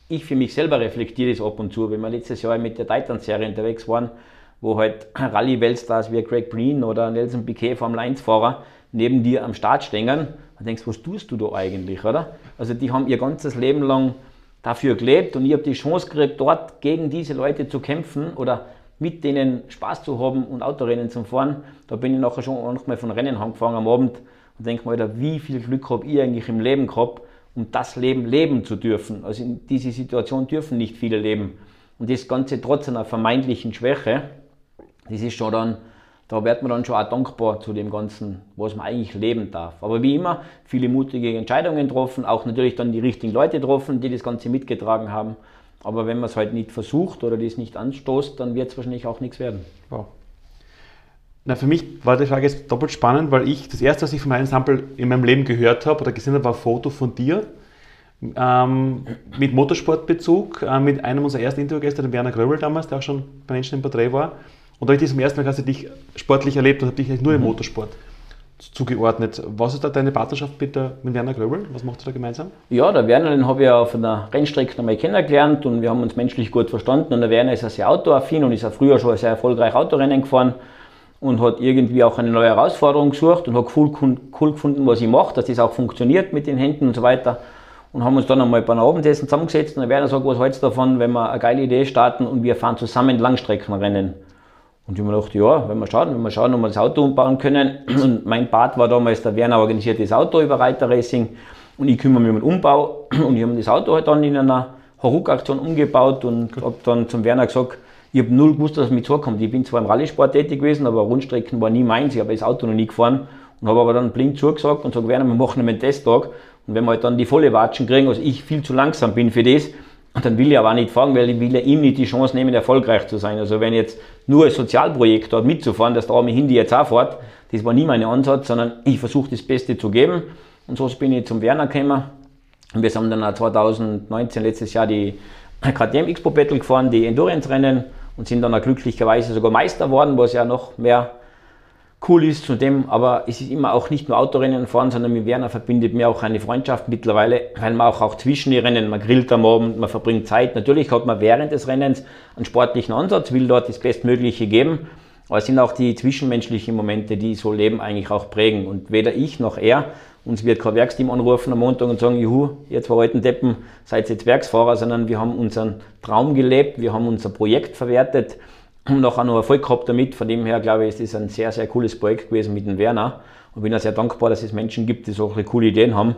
ich für mich selber reflektiere das ab und zu, wenn wir letztes Jahr mit der Titan-Serie unterwegs waren, wo halt Rallye-Weltstars wie Greg Breen oder Nelson Piquet Formel 1-Fahrer neben dir am Start stehen, dann denkst was tust du da eigentlich, oder? Also die haben ihr ganzes Leben lang dafür gelebt und ich habe die Chance gekriegt, dort gegen diese Leute zu kämpfen oder mit denen Spaß zu haben und Autorennen zu fahren. Da bin ich nachher schon noch mal von Rennen angefangen am Abend und denke mir, wie viel Glück habe ich eigentlich im Leben gehabt, um das Leben leben zu dürfen. Also in diese Situation dürfen nicht viele leben. Und das Ganze trotz einer vermeintlichen Schwäche, das ist schon dann da wird man dann schon auch dankbar zu dem Ganzen, was man eigentlich leben darf. Aber wie immer, viele mutige Entscheidungen getroffen, auch natürlich dann die richtigen Leute getroffen, die das Ganze mitgetragen haben. Aber wenn man es halt nicht versucht oder das nicht anstoßt, dann wird es wahrscheinlich auch nichts werden. Wow. Na, für mich war die Frage jetzt doppelt spannend, weil ich das erste, was ich von meinem Sample in meinem Leben gehört habe oder gesehen habe, war ein Foto von dir ähm, mit Motorsportbezug, äh, mit einem unserer ersten Interviewgäste, dem Werner Gröbel damals, der auch schon bei Menschen im Porträt war. Und da habe ich das zum ersten Mal quasi dich sportlich erlebt und habe dich nur im mhm. Motorsport. Zugeordnet. Was ist da deine Partnerschaft mit, der, mit Werner Gröbel? Was macht ihr da gemeinsam? Ja, der Werner, den habe ich auf einer Rennstrecke einmal kennengelernt und wir haben uns menschlich gut verstanden. Und der Werner ist ja sehr autoaffin und ist ja früher schon sehr erfolgreich Autorennen gefahren und hat irgendwie auch eine neue Herausforderung gesucht und hat cool, cool gefunden, was ich mache, dass das auch funktioniert mit den Händen und so weiter. Und haben uns dann einmal bei einem Abendessen zusammengesetzt und der Werner sagt, was hältst du davon, wenn wir eine geile Idee starten und wir fahren zusammen Langstreckenrennen. Und ich habe mir gedacht, ja, wenn wir schauen, wenn wir schauen, ob wir das Auto umbauen können. Und mein Part war damals, der Werner organisiert das Auto über Reiter Racing und ich kümmere mich um den Umbau. Und ich habe das Auto halt dann in einer Haruk-Aktion umgebaut und habe dann zum Werner gesagt, ich habe null gewusst, dass es mir zukommt. Ich bin zwar im Rallye-Sport tätig gewesen, aber Rundstrecken war nie meins. Ich habe das Auto noch nie gefahren und habe aber dann blind zugesagt und gesagt, Werner, wir machen einen Testtag. Und wenn wir halt dann die volle Watschen kriegen, also ich viel zu langsam bin für das, und dann will ich aber auch nicht fahren, weil ich will ja ihm nicht die Chance nehmen, erfolgreich zu sein. Also wenn jetzt nur ein Sozialprojekt dort mitzufahren, dass der arme Hindi jetzt auch fährt, das war nie mein Ansatz, sondern ich versuche das Beste zu geben. Und so bin ich zum Werner gekommen. Und wir sind dann 2019, letztes Jahr, die KTM Expo Battle gefahren, die Endurance-Rennen und sind dann auch glücklicherweise sogar Meister geworden, was ja noch mehr cool ist zu dem, aber es ist immer auch nicht nur Autorennen fahren, sondern mit Werner verbindet mir auch eine Freundschaft mittlerweile, weil man auch, auch zwischen die Rennen, man grillt am Abend, man verbringt Zeit. Natürlich hat man während des Rennens einen sportlichen Ansatz, will dort das Bestmögliche geben, aber es sind auch die zwischenmenschlichen Momente, die so Leben eigentlich auch prägen. Und weder ich noch er, uns wird kein Werksteam anrufen am Montag und sagen, juhu, ihr zwei alten Deppen, seid jetzt Werksfahrer, sondern wir haben unseren Traum gelebt, wir haben unser Projekt verwertet, und auch noch Erfolg gehabt damit. Von dem her glaube ich, ist das ein sehr, sehr cooles Projekt gewesen mit dem Werner. Und bin auch sehr dankbar, dass es Menschen gibt, die solche coole Ideen haben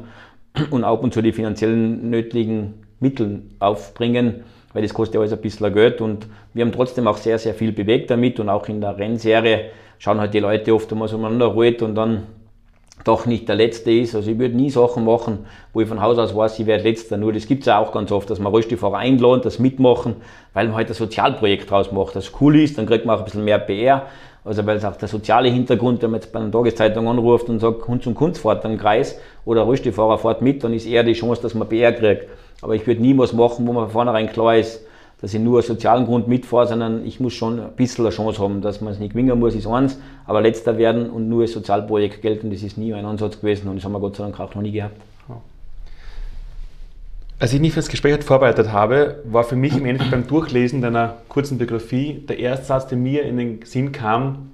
und ab und zu die finanziellen nötigen Mittel aufbringen, weil das kostet ja alles ein bisschen Geld. Und wir haben trotzdem auch sehr, sehr viel bewegt damit und auch in der Rennserie schauen halt die Leute oft einmal so umeinander ruhig und dann doch nicht der Letzte ist. Also ich würde nie Sachen machen, wo ich von Haus aus weiß, ich werde Letzter. Nur das gibt es ja auch ganz oft, dass man Rollstuhlfahrer einladen, das mitmachen, weil man halt ein Sozialprojekt draus macht. Das cool ist, dann kriegt man auch ein bisschen mehr PR. Also weil es auch der soziale Hintergrund, wenn man jetzt bei einer Tageszeitung anruft und sagt, Hund zum Kunst fährt einen Kreis oder Rollstuhlfahrer fährt mit, dann ist eher die Chance, dass man PR kriegt. Aber ich würde nie was machen, wo man von vornherein klar ist, dass ich nur aus sozialen Grund mitfahre, sondern ich muss schon ein bisschen eine Chance haben, dass man es nicht gewinnen muss, ist eins, aber letzter werden und nur als Sozialprojekt gelten, das ist nie mein Ansatz gewesen und das haben wir Gott sei Dank auch noch nie gehabt. Als ich mich für das Gespräch vorbereitet habe, war für mich im Endeffekt beim Durchlesen deiner kurzen Biografie der erste Satz, der mir in den Sinn kam,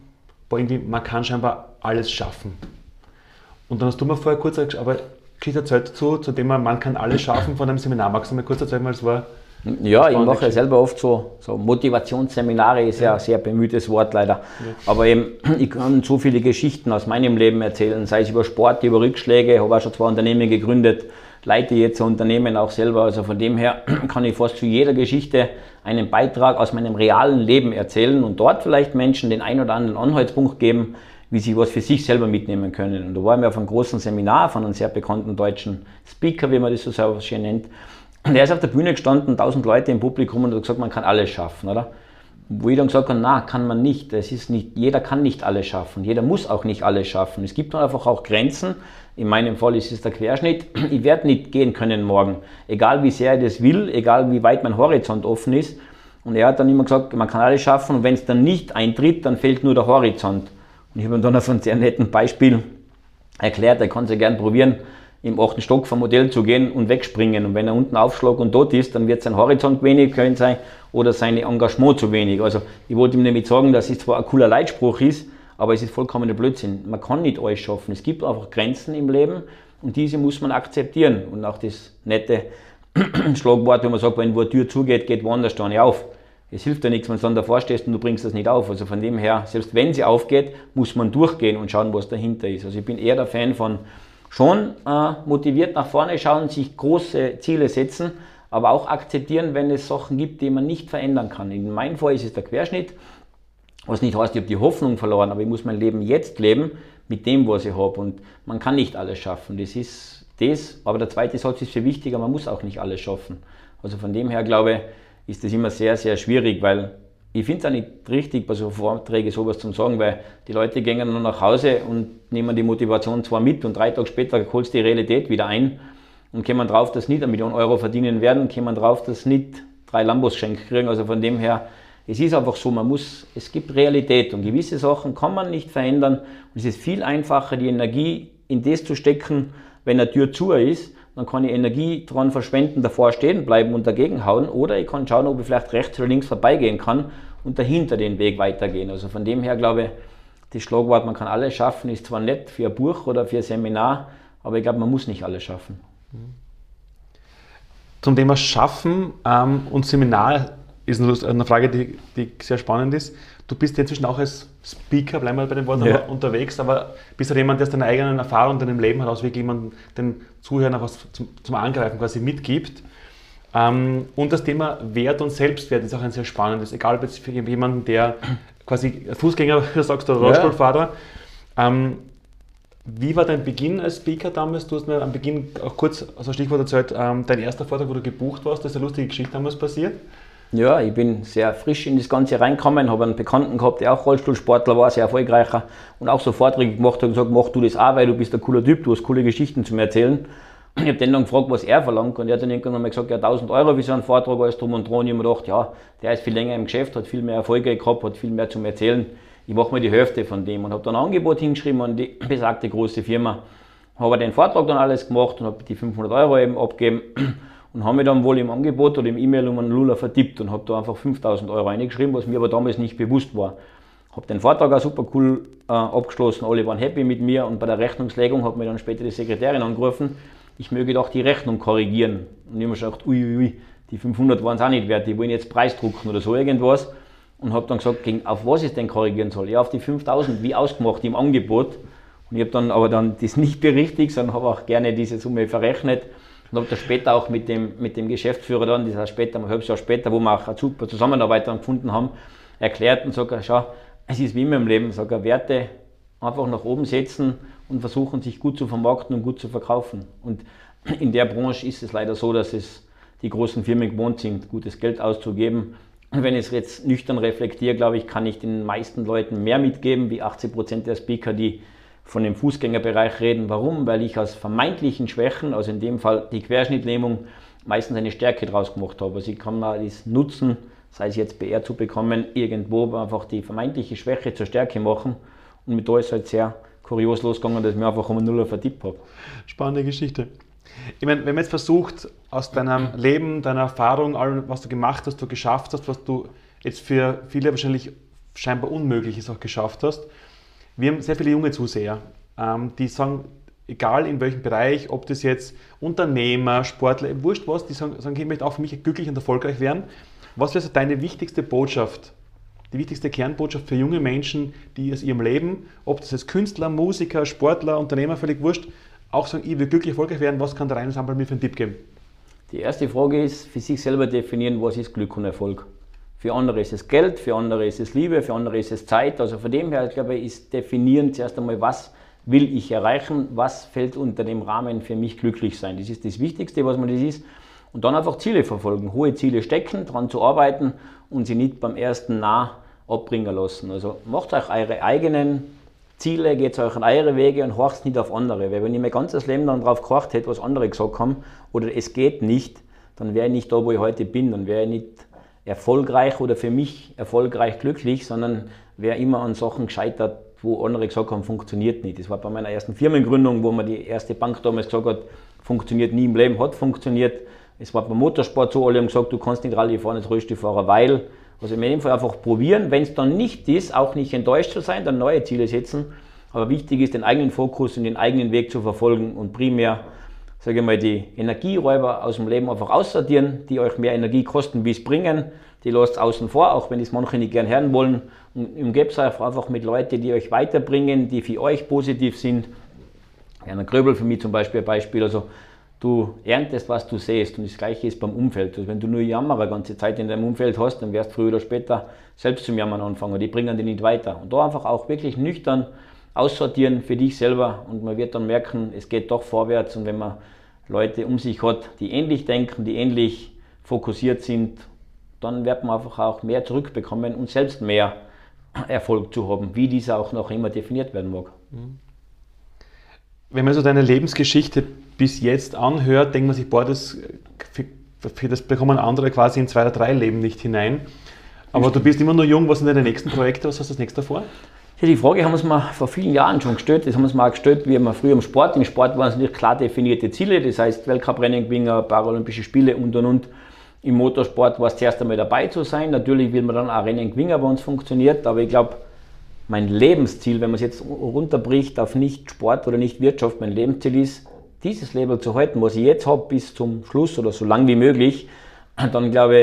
war irgendwie, man kann scheinbar alles schaffen. Und dann hast du mir vorher kurz aber Geschichte erzählt dazu, zu dem man kann alles schaffen von einem Seminar. Magst du mir kurz erzählen, weil es war ja, ich mache ja selber oft so, so Motivationsseminare, ist ja. ein sehr bemühtes Wort leider. Ja. Aber eben, ich kann so viele Geschichten aus meinem Leben erzählen, sei es über Sport, über Rückschläge, habe auch schon zwei Unternehmen gegründet, leite jetzt ein Unternehmen auch selber. Also von dem her kann ich fast zu jeder Geschichte einen Beitrag aus meinem realen Leben erzählen und dort vielleicht Menschen den ein oder anderen Anhaltspunkt geben, wie sie was für sich selber mitnehmen können. Und da waren wir auf einem großen Seminar von einem sehr bekannten deutschen Speaker, wie man das so schön nennt. Und er ist auf der Bühne gestanden, tausend Leute im Publikum und hat gesagt, man kann alles schaffen, oder? Wo ich dann gesagt habe, na, kann man nicht. Es ist nicht. Jeder kann nicht alles schaffen. Jeder muss auch nicht alles schaffen. Es gibt einfach auch Grenzen. In meinem Fall ist es der Querschnitt. Ich werde nicht gehen können morgen. Egal wie sehr ich das will, egal wie weit mein Horizont offen ist. Und er hat dann immer gesagt, man kann alles schaffen und wenn es dann nicht eintritt, dann fehlt nur der Horizont. Und ich habe ihm dann auf einem sehr netten Beispiel erklärt, er kann es ja gern probieren im achten Stock vom Modell zu gehen und wegspringen. Und wenn er unten aufschlägt und dort ist, dann wird sein Horizont wenig können sein oder sein Engagement zu wenig. Also ich wollte ihm nämlich sagen, dass es zwar ein cooler Leitspruch ist, aber es ist vollkommener Blödsinn. Man kann nicht alles schaffen. Es gibt einfach Grenzen im Leben und diese muss man akzeptieren. Und auch das nette Schlagwort, wenn man sagt, wenn wo eine Tür zugeht, geht woanders da nicht auf. Es hilft ja nichts, wenn du dann davor stehst und du bringst das nicht auf. Also von dem her, selbst wenn sie aufgeht, muss man durchgehen und schauen, was dahinter ist. Also ich bin eher der Fan von schon äh, motiviert nach vorne schauen, sich große Ziele setzen, aber auch akzeptieren, wenn es Sachen gibt, die man nicht verändern kann. In meinem Fall ist es der Querschnitt, was nicht heißt, ich habe die Hoffnung verloren, aber ich muss mein Leben jetzt leben mit dem, was ich habe. Und man kann nicht alles schaffen. Das ist das. Aber der zweite Satz ist viel wichtiger, man muss auch nicht alles schaffen. Also von dem her glaube ich, ist das immer sehr, sehr schwierig, weil ich finde es auch nicht richtig, bei so Vorträgen sowas zu sagen, weil die Leute gehen dann nach Hause und nehmen die Motivation zwar mit und drei Tage später holst die Realität wieder ein und kommen drauf, dass nicht eine Million Euro verdienen werden, kommen drauf, dass nicht drei Lambos schenken kriegen. Also von dem her es ist einfach so, man muss, es gibt Realität und gewisse Sachen kann man nicht verändern. Und es ist viel einfacher, die Energie in das zu stecken, wenn eine Tür zu ist, dann kann ich Energie dran verschwenden, davor stehen bleiben und dagegen hauen. Oder ich kann schauen, ob ich vielleicht rechts oder links vorbeigehen kann und dahinter den Weg weitergehen. Also von dem her glaube ich, das Schlagwort, man kann alles schaffen, ist zwar nett für ein Buch oder für ein Seminar, aber ich glaube, man muss nicht alles schaffen. Zum Thema Schaffen ähm, und Seminar ist eine Frage, die, die, sehr spannend ist. Du bist inzwischen auch als Speaker, bleiben wir bei dem Wort, ja. unterwegs, aber bist du halt jemand, der seine eigenen Erfahrungen in deinem Leben heraus wirklich jemanden, den Zuhörern was zum, zum Angreifen quasi mitgibt. Ähm, und das Thema Wert und Selbstwert ist auch ein sehr spannendes, egal ob jetzt für jemanden, der quasi Fußgänger, du sagst, oder Rollstuhlfahrer. Ja. Ähm, wie war dein Beginn als Speaker damals? Du hast mir am Beginn auch kurz als Stichwort erzählt, ähm, dein erster Vortrag, wo du gebucht warst, das ist eine lustige Geschichte damals passiert. Ja, ich bin sehr frisch in das Ganze reingekommen, habe einen Bekannten gehabt, der auch Rollstuhlsportler war, sehr erfolgreicher und auch so Vorträge gemacht hat und gesagt, mach du das auch, weil du bist ein cooler Typ, du hast coole Geschichten zu erzählen. Ich habe den dann gefragt, was er verlangt und er hat dann irgendwann mal gesagt, ja 1000 Euro für so einen Vortrag, alles drum und dran. Und ich habe mir gedacht, ja, der ist viel länger im Geschäft, hat viel mehr Erfolge gehabt, hat viel mehr zum Erzählen. Ich mache mir die Hälfte von dem und habe dann ein Angebot hingeschrieben an die besagte große Firma. Habe den Vortrag dann alles gemacht und habe die 500 Euro eben abgegeben und habe mich dann wohl im Angebot oder im E-Mail um einen Lula vertippt und habe da einfach 5000 Euro reingeschrieben, was mir aber damals nicht bewusst war. Habe den Vortrag auch super cool äh, abgeschlossen, alle waren happy mit mir und bei der Rechnungslegung hat mir dann später die Sekretärin angerufen ich möge doch die Rechnung korrigieren. Und ich habe mir gedacht, uiuiui, ui, die 500 waren es auch nicht wert, die wollen jetzt Preisdrucken oder so irgendwas. Und habe dann gesagt, auf was ich denn korrigieren soll? Ja, auf die 5000, wie ausgemacht im Angebot. Und ich habe dann aber dann das nicht berichtigt, sondern habe auch gerne diese Summe verrechnet. Und habe dann später auch mit dem, mit dem Geschäftsführer dann, das heißt später, ein halbes Jahr später, wo wir auch eine super Zusammenarbeit dann gefunden haben, erklärt und sage, schau, es ist wie immer im Leben, sage, Werte einfach nach oben setzen und versuchen, sich gut zu vermarkten und gut zu verkaufen. Und in der Branche ist es leider so, dass es die großen Firmen gewohnt sind, gutes Geld auszugeben. Und wenn ich es jetzt nüchtern reflektiere, glaube ich, kann ich den meisten Leuten mehr mitgeben, wie 80 Prozent der Speaker, die von dem Fußgängerbereich reden. Warum? Weil ich aus vermeintlichen Schwächen, also in dem Fall die Querschnittlähmung, meistens eine Stärke draus gemacht habe. Also ich kann mal das nutzen, sei es jetzt BR zu bekommen, irgendwo einfach die vermeintliche Schwäche zur Stärke machen. Und mit da ist halt sehr kurios losgegangen, dass ich mir einfach um Nuller vertippt habe. Spannende Geschichte. Ich meine, wenn man jetzt versucht, aus deinem Leben, deiner Erfahrung, allem, was du gemacht hast, du geschafft hast, was du jetzt für viele wahrscheinlich scheinbar Unmögliches auch geschafft hast. Wir haben sehr viele junge Zuseher, ähm, die sagen, egal in welchem Bereich, ob das jetzt Unternehmer, Sportler, wurscht was, die sagen, ich möchte auch für mich glücklich und erfolgreich werden. Was wäre so deine wichtigste Botschaft die wichtigste Kernbotschaft für junge Menschen, die aus ihrem Leben, ob das jetzt Künstler, Musiker, Sportler, Unternehmer, völlig wurscht, auch sagen, ich will glücklich erfolgreich werden, was kann der Rheinensemble mir für einen Tipp geben? Die erste Frage ist, für sich selber definieren, was ist Glück und Erfolg. Für andere ist es Geld, für andere ist es Liebe, für andere ist es Zeit. Also von dem her, glaube ich, ist definieren zuerst einmal, was will ich erreichen, was fällt unter dem Rahmen für mich glücklich sein. Das ist das Wichtigste, was man das ist. Und dann einfach Ziele verfolgen, hohe Ziele stecken, daran zu arbeiten und sie nicht beim ersten Nah abbringen lassen. Also macht euch eure eigenen Ziele, geht euch an eure Wege und horcht nicht auf andere. Weil wenn ich mein ganzes Leben dann drauf gehorcht hätte, was andere gesagt haben, oder es geht nicht, dann wäre ich nicht da, wo ich heute bin. Dann wäre ich nicht erfolgreich oder für mich erfolgreich glücklich, sondern wäre immer an Sachen gescheitert, wo andere gesagt haben, funktioniert nicht. Das war bei meiner ersten Firmengründung, wo man die erste Bank damals gesagt hat, funktioniert nie im Leben, hat funktioniert. Es war beim Motorsport so, alle haben gesagt, du kannst nicht Rallye fahren als Röstefahrer, weil also in jedem Fall einfach probieren. Wenn es dann nicht ist, auch nicht enttäuscht zu sein, dann neue Ziele setzen. Aber wichtig ist, den eigenen Fokus und den eigenen Weg zu verfolgen und primär, sage ich mal, die Energieräuber aus dem Leben einfach aussortieren, die euch mehr Energie kosten, wie es bringen. Die lasst außen vor, auch wenn es manche nicht gern hören wollen. Und umgebt euch einfach mit Leuten, die euch weiterbringen, die für euch positiv sind. Werner Gröbel für mich zum Beispiel ein Beispiel. Also du erntest, was du sähst. Und das Gleiche ist beim Umfeld. Also wenn du nur Jammer die ganze Zeit in deinem Umfeld hast, dann wirst du früher oder später selbst zum Jammern anfangen. Die bringen dich nicht weiter. Und da einfach auch wirklich nüchtern aussortieren für dich selber. Und man wird dann merken, es geht doch vorwärts. Und wenn man Leute um sich hat, die ähnlich denken, die ähnlich fokussiert sind, dann wird man einfach auch mehr zurückbekommen und selbst mehr Erfolg zu haben, wie dieser auch noch immer definiert werden mag. Wenn man so deine Lebensgeschichte bis jetzt anhört, denkt man sich, boah, das, für, das bekommen andere quasi in zwei oder drei Leben nicht hinein. Aber du bist immer noch jung, was sind deine nächsten Projekte, was hast du als nächstes vor? Die Frage haben wir uns mal vor vielen Jahren schon gestellt. Das haben wir uns mal gestellt, wie wir früher im Sport. Im Sport waren es nicht klar definierte Ziele, das heißt Weltcuprennen gewinnen, Paralympische Spiele und und und. Im Motorsport war es zuerst einmal dabei zu sein. Natürlich will man dann auch Rennen gewinnen, wenn es funktioniert. Aber ich glaube, mein Lebensziel, wenn man es jetzt runterbricht auf nicht Sport oder nicht Wirtschaft, mein Lebensziel ist, dieses Leben zu halten, was ich jetzt habe, bis zum Schluss oder so lang wie möglich. Dann glaube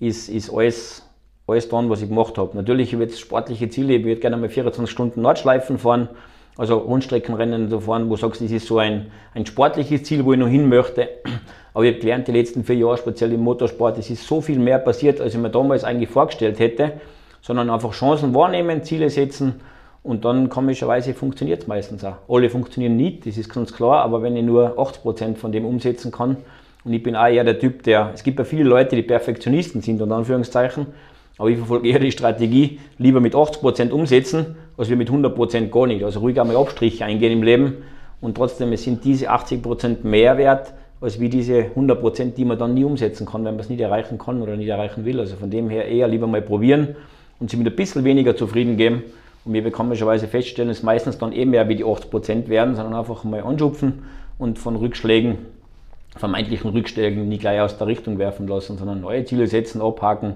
ich, ist, ist alles, alles dran, was ich gemacht habe. Natürlich habe ich jetzt sportliche Ziele. Ich würde gerne mal 24 Stunden Nordschleifen fahren, also Rundstreckenrennen so fahren, wo du sagst, das ist so ein, ein sportliches Ziel, wo ich noch hin möchte. Aber ich habe gelernt, die letzten vier Jahre, speziell im Motorsport, es ist so viel mehr passiert, als ich mir damals eigentlich vorgestellt hätte, sondern einfach Chancen wahrnehmen, Ziele setzen und dann komischerweise funktioniert es meistens auch. Alle funktionieren nicht, das ist ganz klar, aber wenn ich nur 80% von dem umsetzen kann, und ich bin auch eher der Typ, der, es gibt ja viele Leute, die Perfektionisten sind, unter Anführungszeichen, aber ich verfolge eher die Strategie, lieber mit 80% umsetzen, als wir mit 100% gar nicht. Also ruhig einmal Abstriche eingehen im Leben und trotzdem, es sind diese 80% mehr wert, als wie diese 100% die man dann nie umsetzen kann, wenn man es nicht erreichen kann oder nicht erreichen will. Also von dem her eher lieber mal probieren und sich mit ein bisschen weniger zufrieden geben. Und wir bekommen komischerweise feststellen, dass meistens dann eben mehr wie die 80% werden, sondern einfach mal anschupfen und von Rückschlägen, vermeintlichen Rückschlägen nicht gleich aus der Richtung werfen lassen, sondern neue Ziele setzen, abhaken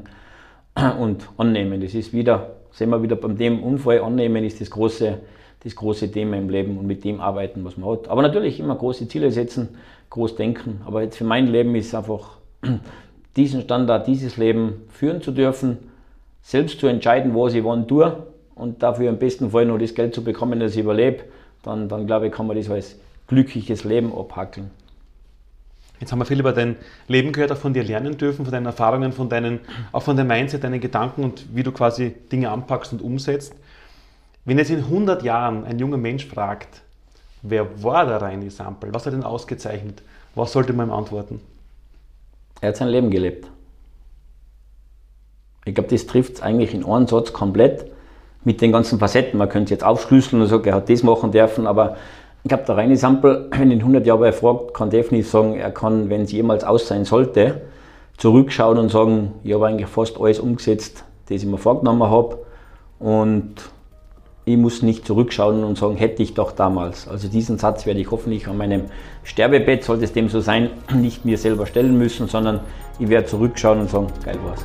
und annehmen. Das ist wieder, sehen wir wieder beim dem Unfall, annehmen ist das große, das große Thema im Leben und mit dem arbeiten, was man hat. Aber natürlich immer große Ziele setzen, groß denken. Aber jetzt für mein Leben ist einfach diesen Standard, dieses Leben führen zu dürfen, selbst zu entscheiden, was ich wann tue und dafür im besten Fall noch das Geld zu bekommen, dass ich überlebe, dann, dann glaube ich, kann man das als glückliches Leben abhackeln. Jetzt haben wir viel über dein Leben gehört, auch von dir lernen dürfen, von deinen Erfahrungen, von deinen, auch von deinem Mindset, deinen Gedanken und wie du quasi Dinge anpackst und umsetzt. Wenn jetzt in 100 Jahren ein junger Mensch fragt, Wer war der Reini Sampel? Was hat ihn ausgezeichnet? Was sollte man ihm antworten? Er hat sein Leben gelebt. Ich glaube, das trifft es eigentlich in einem Satz komplett mit den ganzen Facetten. Man könnte es jetzt aufschlüsseln und sagen, er hat das machen dürfen, aber ich glaube, der Reini Sampel, wenn ihn 100 Jahre fragt, kann definitiv sagen, er kann, wenn es jemals aus sein sollte, zurückschauen und sagen, ich habe eigentlich fast alles umgesetzt, das ich mir vorgenommen habe und ich muss nicht zurückschauen und sagen, hätte ich doch damals. Also diesen Satz werde ich hoffentlich an meinem Sterbebett, sollte es dem so sein, nicht mir selber stellen müssen, sondern ich werde zurückschauen und sagen, geil war's.